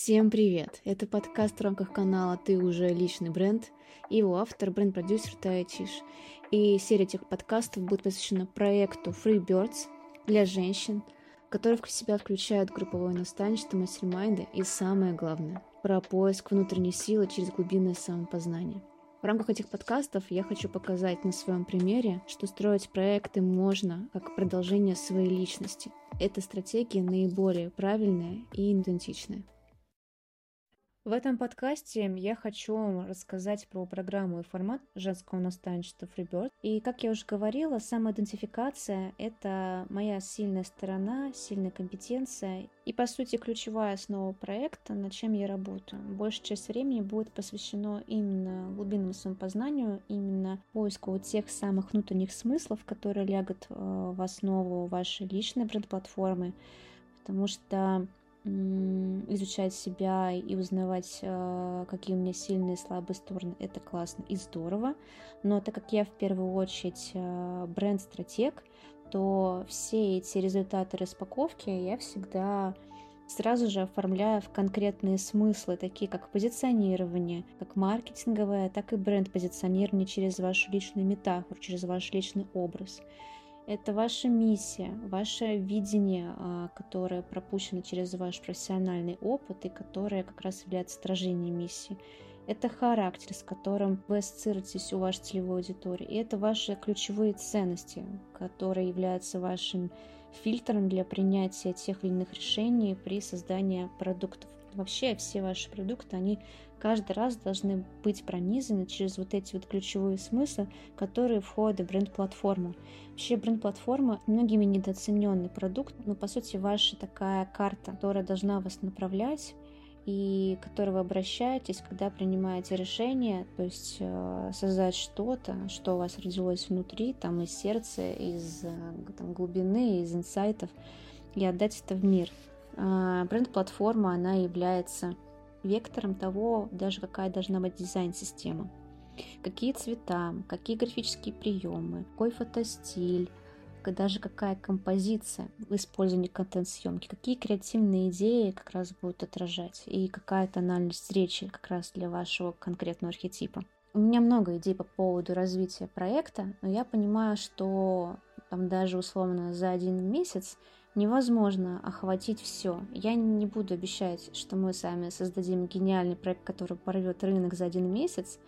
Всем привет! Это подкаст в рамках канала «Ты уже личный бренд» и его автор, бренд-продюсер Тая Тиш. И серия этих подкастов будет посвящена проекту Free Birds для женщин, который в себя включает групповое наставничество, мастер-майнды и самое главное – про поиск внутренней силы через глубинное самопознание. В рамках этих подкастов я хочу показать на своем примере, что строить проекты можно как продолжение своей личности. Эта стратегия наиболее правильная и идентичная. В этом подкасте я хочу вам рассказать про программу и формат женского наставничества Freebird. И, как я уже говорила, самоидентификация — это моя сильная сторона, сильная компетенция и, по сути, ключевая основа проекта, над чем я работаю. Большая часть времени будет посвящено именно глубинному самопознанию, именно поиску тех самых внутренних смыслов, которые лягут э, в основу вашей личной бренд-платформы, потому что изучать себя и узнавать, а, какие у меня сильные и слабые стороны, это классно и здорово. Но так как я в первую очередь а, бренд-стратег, то все эти результаты распаковки я всегда сразу же оформляю в конкретные смыслы, такие как позиционирование, как маркетинговое, так и бренд-позиционирование через вашу личную метафору, через ваш личный образ. Это ваша миссия, ваше видение, а, которое пропущено через ваш профессиональный опыт и которое как раз является отражением миссии. Это характер, с которым вы ассоциируетесь у вашей целевой аудитории. И это ваши ключевые ценности, которые являются вашим фильтром для принятия тех или иных решений при создании продуктов. Вообще все ваши продукты, они каждый раз должны быть пронизаны через вот эти вот ключевые смыслы, которые входят в бренд-платформу. Вообще бренд-платформа многими недооцененный продукт, но по сути ваша такая карта, которая должна вас направлять и к которой вы обращаетесь, когда принимаете решение, то есть э, создать что-то, что у вас родилось внутри, там из сердца, из э, там, глубины, из инсайтов, и отдать это в мир. Э, бренд-платформа, она является вектором того, даже какая должна быть дизайн-система. Какие цвета, какие графические приемы, какой фотостиль, даже какая композиция в использовании контент-съемки, какие креативные идеи как раз будут отражать, и какая тональность речи как раз для вашего конкретного архетипа. У меня много идей по поводу развития проекта, но я понимаю, что там даже условно за один месяц невозможно охватить все. Я не буду обещать, что мы сами создадим гениальный проект, который порвет рынок за один месяц,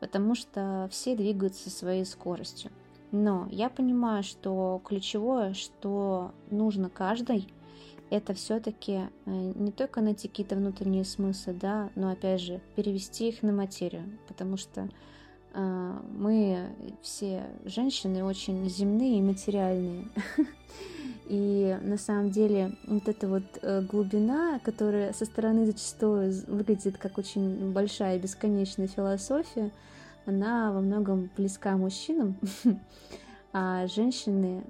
потому что все двигаются своей скоростью. Но я понимаю, что ключевое, что нужно каждой, это все-таки э, не только найти какие-то внутренние смыслы, да, но опять же перевести их на материю, потому что э, мы все женщины очень земные и материальные. И на самом деле вот эта вот э, глубина, которая со стороны зачастую выглядит как очень большая бесконечная философия, она во многом близка мужчинам, а женщины,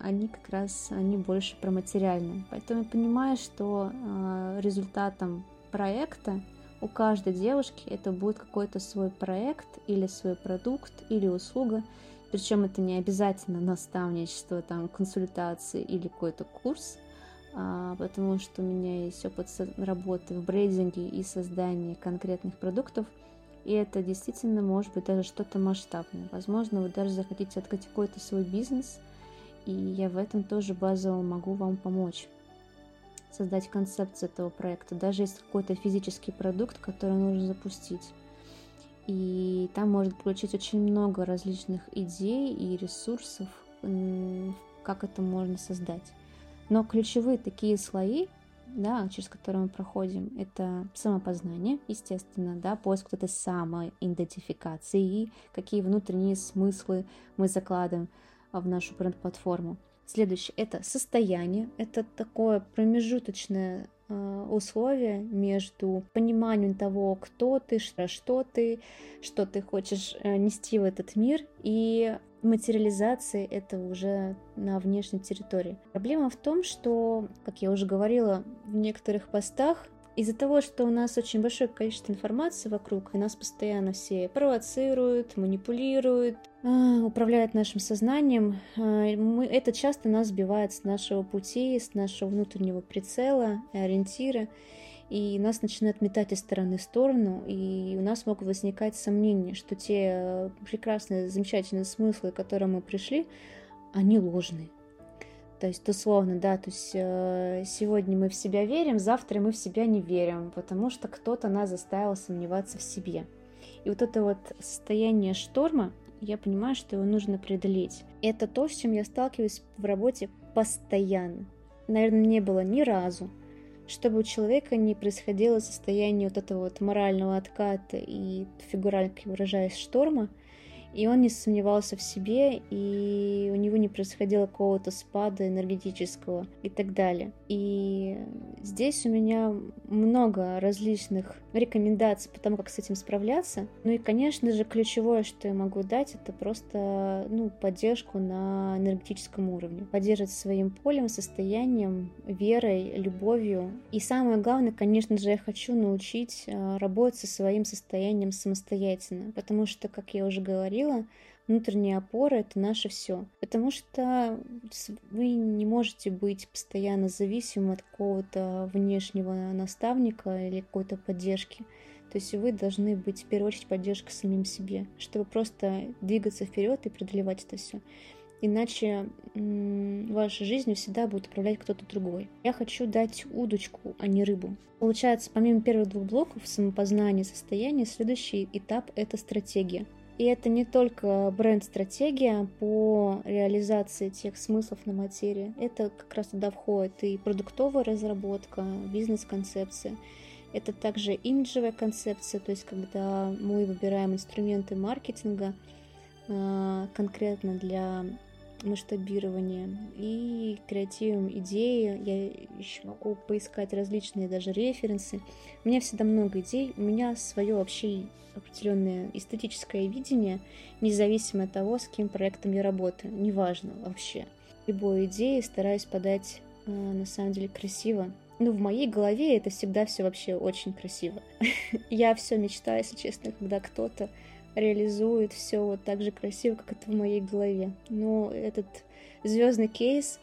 они как раз, они больше про материальное. Поэтому я понимаю, что э, результатом проекта у каждой девушки это будет какой-то свой проект или свой продукт или услуга, причем это не обязательно наставничество, там, консультации или какой-то курс, а, потому что у меня есть опыт работы в брейдинге и создании конкретных продуктов, и это действительно может быть даже что-то масштабное. Возможно, вы даже захотите открыть какой-то свой бизнес, и я в этом тоже базово могу вам помочь создать концепцию этого проекта. Даже если какой-то физический продукт, который нужно запустить. И там может получить очень много различных идей и ресурсов, как это можно создать. Но ключевые такие слои, да, через которые мы проходим, это самопознание, естественно, да, поиск вот этой самоидентификации, какие внутренние смыслы мы закладываем в нашу бренд-платформу. Следующее – это состояние, это такое промежуточное условия между пониманием того, кто ты, что ты, что ты хочешь э, нести в этот мир, и материализации этого уже на внешней территории. Проблема в том, что, как я уже говорила в некоторых постах, из-за того, что у нас очень большое количество информации вокруг, и нас постоянно все провоцируют, манипулируют, а, управляют нашим сознанием, а, мы, это часто нас сбивает с нашего пути, с нашего внутреннего прицела и ориентира. и нас начинает метать из стороны в сторону, и у нас могут возникать сомнения, что те прекрасные, замечательные смыслы, к которым мы пришли, они ложные. То есть, условно, да, то есть э, сегодня мы в себя верим, завтра мы в себя не верим, потому что кто-то нас заставил сомневаться в себе. И вот это вот состояние шторма, я понимаю, что его нужно преодолеть. Это то, с чем я сталкиваюсь в работе постоянно. Наверное, не было ни разу, чтобы у человека не происходило состояние вот этого вот морального отката и фигурально выражаясь шторма – и он не сомневался в себе, и у него не происходило какого-то спада энергетического и так далее. И здесь у меня много различных рекомендаций по тому, как с этим справляться. Ну и, конечно же, ключевое, что я могу дать, это просто ну, поддержку на энергетическом уровне. Поддерживать своим полем, состоянием, верой, любовью. И самое главное, конечно же, я хочу научить а, работать со своим состоянием самостоятельно, потому что, как я уже говорила, говорила, внутренняя опора это наше все. Потому что вы не можете быть постоянно зависимым от какого-то внешнего наставника или какой-то поддержки. То есть вы должны быть в первую очередь поддержкой самим себе, чтобы просто двигаться вперед и преодолевать это все. Иначе вашей жизнью всегда будет управлять кто-то другой. Я хочу дать удочку, а не рыбу. Получается, помимо первых двух блоков самопознания состояния, следующий этап — это стратегия. И это не только бренд-стратегия по реализации тех смыслов на материи. Это как раз туда входит и продуктовая разработка, бизнес-концепция. Это также имиджевая концепция, то есть когда мы выбираем инструменты маркетинга а, конкретно для масштабирования и креативим идеи. Я еще могу поискать различные даже референсы. У меня всегда много идей. У меня свое вообще определенное эстетическое видение, независимо от того, с каким проектом я работаю. Неважно вообще. Любой идеи стараюсь подать э, на самом деле красиво. Ну, в моей голове это всегда все вообще очень красиво. Я все мечтаю, если честно, когда кто-то реализует все вот так же красиво, как это в моей голове. Но этот звездный кейс,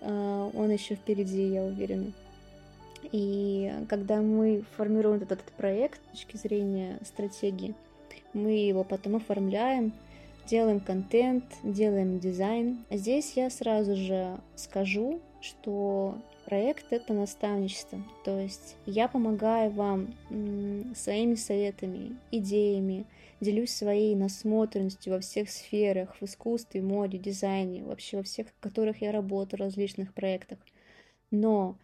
а, он еще впереди, я уверена. И когда мы формируем этот, этот проект с точки зрения стратегии, мы его потом оформляем, делаем контент, делаем дизайн. Здесь я сразу же скажу, что проект это наставничество. То есть я помогаю вам своими советами, идеями, делюсь своей насмотренностью во всех сферах, в искусстве, моде, дизайне, вообще во всех, в которых я работаю, различных проектах. Но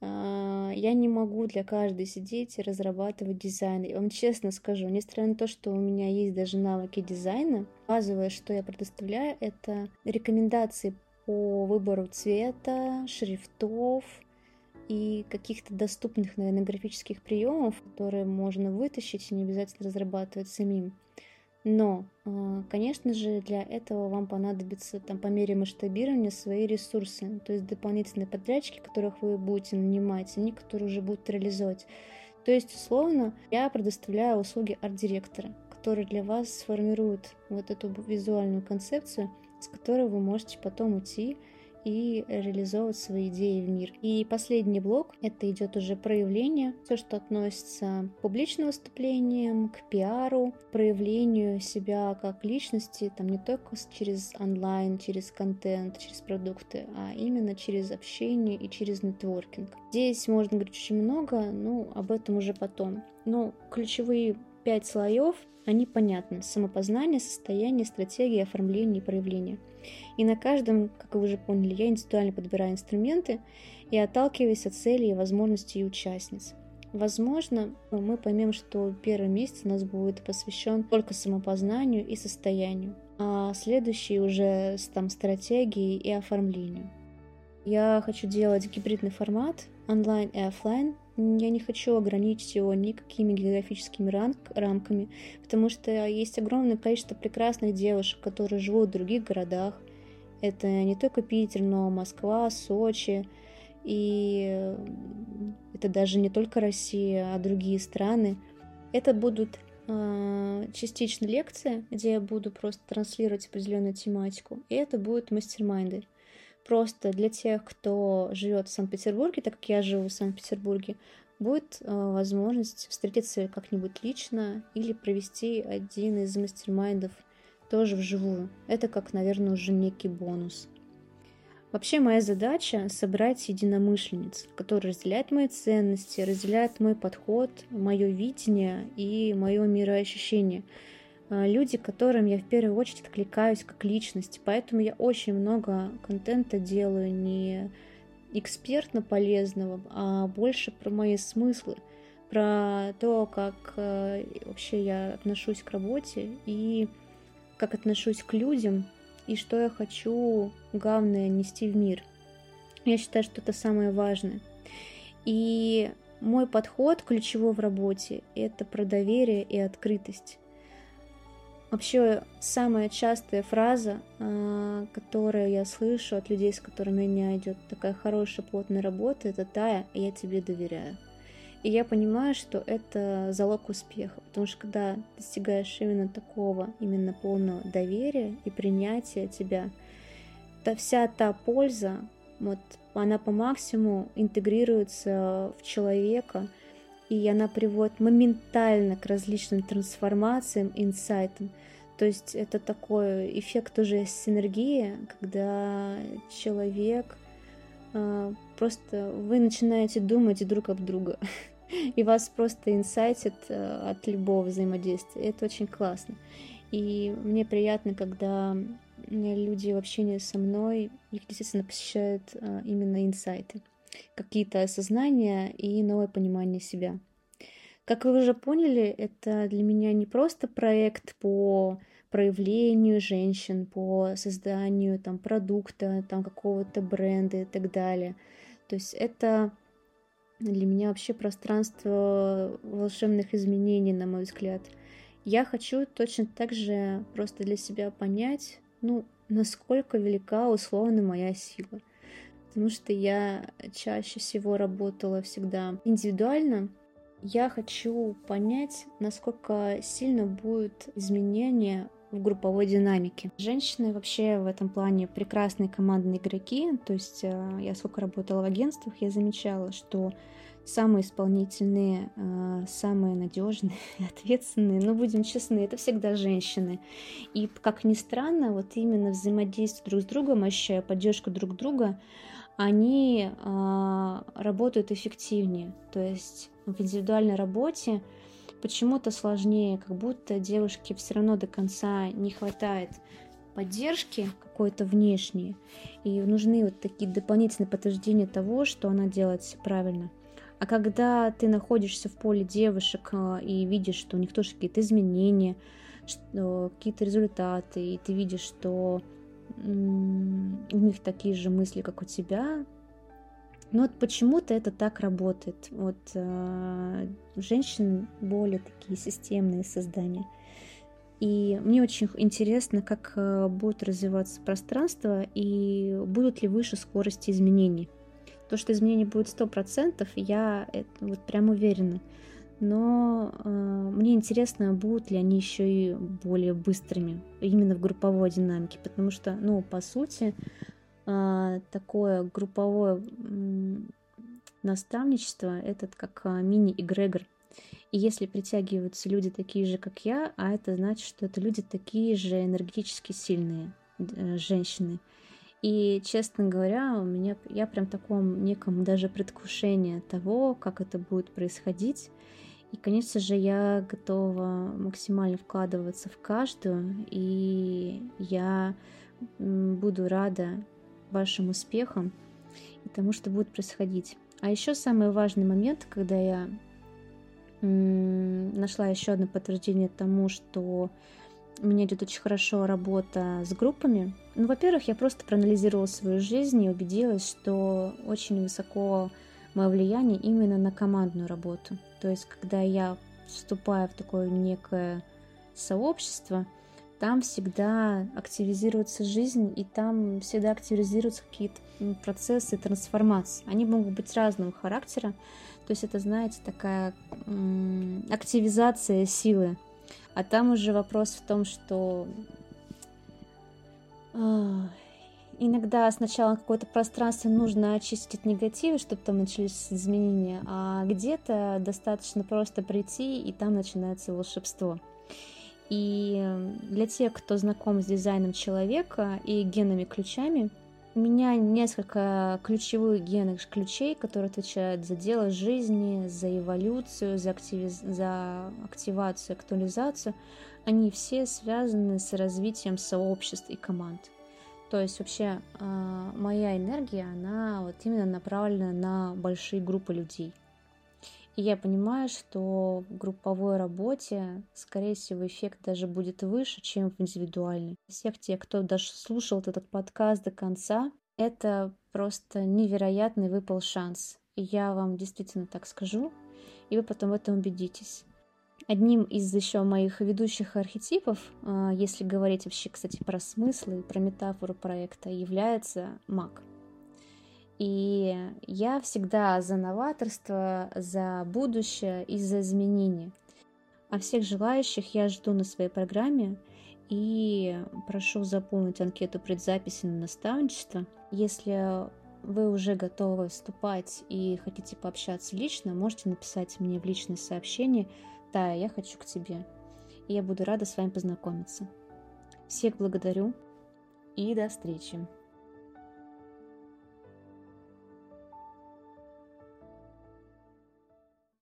э, я не могу для каждой сидеть и разрабатывать дизайн. Я вам честно скажу, несмотря на то, что у меня есть даже навыки дизайна, базовое, что я предоставляю, это рекомендации по выбору цвета, шрифтов, и каких-то доступных, наверное, графических приемов, которые можно вытащить и не обязательно разрабатывать самим. Но, а, конечно же, для этого вам понадобится там, по мере масштабирования свои ресурсы, то есть дополнительные подрядчики, которых вы будете нанимать, они, которые уже будут реализовать. То есть, условно, я предоставляю услуги арт-директора, который для вас сформирует вот эту визуальную концепцию, с которой вы можете потом идти и реализовывать свои идеи в мир. И последний блок — это идет уже проявление, все, что относится к публичным выступлениям, к пиару, проявлению себя как личности, там не только через онлайн, через контент, через продукты, а именно через общение и через нетворкинг. Здесь можно говорить очень много, но об этом уже потом. Но ключевые пять слоев, они понятны. Самопознание, состояние, стратегия, оформление и проявление. И на каждом, как вы уже поняли, я индивидуально подбираю инструменты и отталкиваюсь от целей и возможностей участниц. Возможно, мы поймем, что первый месяц у нас будет посвящен только самопознанию и состоянию, а следующий уже там стратегией и оформлению. Я хочу делать гибридный формат, онлайн и офлайн. Я не хочу ограничить его никакими географическими рамк рамками, потому что есть огромное количество прекрасных девушек, которые живут в других городах, это не только Питер, но Москва, Сочи. И это даже не только Россия, а другие страны. Это будут э, частично лекции, где я буду просто транслировать определенную тематику. И это будут мастер-майнды. Просто для тех, кто живет в Санкт-Петербурге, так как я живу в Санкт-Петербурге, будет возможность встретиться как-нибудь лично или провести один из мастер-майндов тоже вживую. Это как, наверное, уже некий бонус. Вообще моя задача — собрать единомышленниц, которые разделяют мои ценности, разделяют мой подход, мое видение и мое мироощущение. А, люди, которым я в первую очередь откликаюсь как личность. Поэтому я очень много контента делаю не экспертно полезного, а больше про мои смыслы, про то, как э, вообще я отношусь к работе и как отношусь к людям, и что я хочу, главное, нести в мир. Я считаю, что это самое важное. И мой подход ключевой в работе – это про доверие и открытость. Вообще, самая частая фраза, а, которую я слышу от людей, с которыми у меня идет такая хорошая, плотная работа, это «Тая, я тебе доверяю». И я понимаю, что это залог успеха, потому что когда достигаешь именно такого, именно полного доверия и принятия тебя, то вся та польза, вот она по максимуму интегрируется в человека, и она приводит моментально к различным трансформациям, инсайтам. То есть это такой эффект уже синергии, когда человек а, просто вы начинаете думать друг об друга, и вас просто инсайтит э, от любого взаимодействия. Это очень классно. И мне приятно, когда люди в общении со мной, их действительно посещают э, именно инсайты, какие-то осознания и новое понимание себя. Как вы уже поняли, это для меня не просто проект по проявлению женщин, по созданию там, продукта, там, какого-то бренда и так далее. То есть это для меня вообще пространство волшебных изменений, на мой взгляд. Я хочу точно так же просто для себя понять, ну, насколько велика условно моя сила. Потому что я чаще всего работала всегда индивидуально. Я хочу понять, насколько сильно будет изменение в групповой динамике. Женщины вообще в этом плане прекрасные командные игроки. То есть э, я сколько работала в агентствах, я замечала, что самые исполнительные, э, самые надежные, ответственные, но будем честны, это всегда женщины. И как ни странно, вот именно взаимодействие друг с другом, ощущая поддержку друг друга, они э, работают эффективнее. То есть в индивидуальной работе почему-то сложнее, как будто девушке все равно до конца не хватает поддержки какой-то внешней, и нужны вот такие дополнительные подтверждения того, что она делает все правильно. А когда ты находишься в поле девушек а, и видишь, что у них тоже какие-то изменения, какие-то результаты, и ты видишь, что у них такие же мысли, как у тебя, но вот почему-то это так работает. Вот э, женщин более такие системные создания. И мне очень интересно, как э, будет развиваться пространство и будут ли выше скорости изменений. То, что изменений будет 100%, я это вот прям уверена. Но э, мне интересно, будут ли они еще и более быстрыми, именно в групповой динамике, потому что, ну, по сути, а, такое групповое наставничество, этот как а, мини-эгрегор. И если притягиваются люди такие же, как я, а это значит, что это люди такие же энергетически сильные э, женщины. И, честно говоря, у меня я прям в таком неком даже предвкушении того, как это будет происходить. И, конечно же, я готова максимально вкладываться в каждую, и я буду рада вашим успехам и тому, что будет происходить. А еще самый важный момент, когда я нашла еще одно подтверждение тому, что у меня идет очень хорошо работа с группами. Ну, во-первых, я просто проанализировала свою жизнь и убедилась, что очень высоко мое влияние именно на командную работу. То есть, когда я вступаю в такое некое сообщество, там всегда активизируется жизнь, и там всегда активизируются какие-то процессы трансформации. Они могут быть разного характера. То есть это, знаете, такая активизация силы. А там уже вопрос в том, что иногда сначала какое-то пространство нужно очистить от негатива, чтобы там начались изменения, а где-то достаточно просто прийти, и там начинается волшебство. И для тех, кто знаком с дизайном человека и генами ключами, у меня несколько ключевых генных ключей, которые отвечают за дело жизни, за эволюцию, за, активиз... за активацию, актуализацию. Они все связаны с развитием сообществ и команд. То есть вообще а, моя энергия, она вот именно направлена на большие группы людей. И я понимаю, что в групповой работе, скорее всего, эффект даже будет выше, чем в индивидуальной. Всех тех, кто даже слушал этот подкаст до конца, это просто невероятный выпал шанс. И я вам действительно так скажу, и вы потом в этом убедитесь. Одним из еще моих ведущих архетипов, а, если говорить вообще, кстати, про смыслы, про метафору проекта, является маг. И я всегда за новаторство, за будущее и за изменения. А всех желающих я жду на своей программе и прошу заполнить анкету предзаписи на наставничество. Если вы уже готовы вступать и хотите пообщаться лично, можете написать мне в личное сообщение Тая, я хочу к тебе. И я буду рада с вами познакомиться. Всех благодарю и до встречи.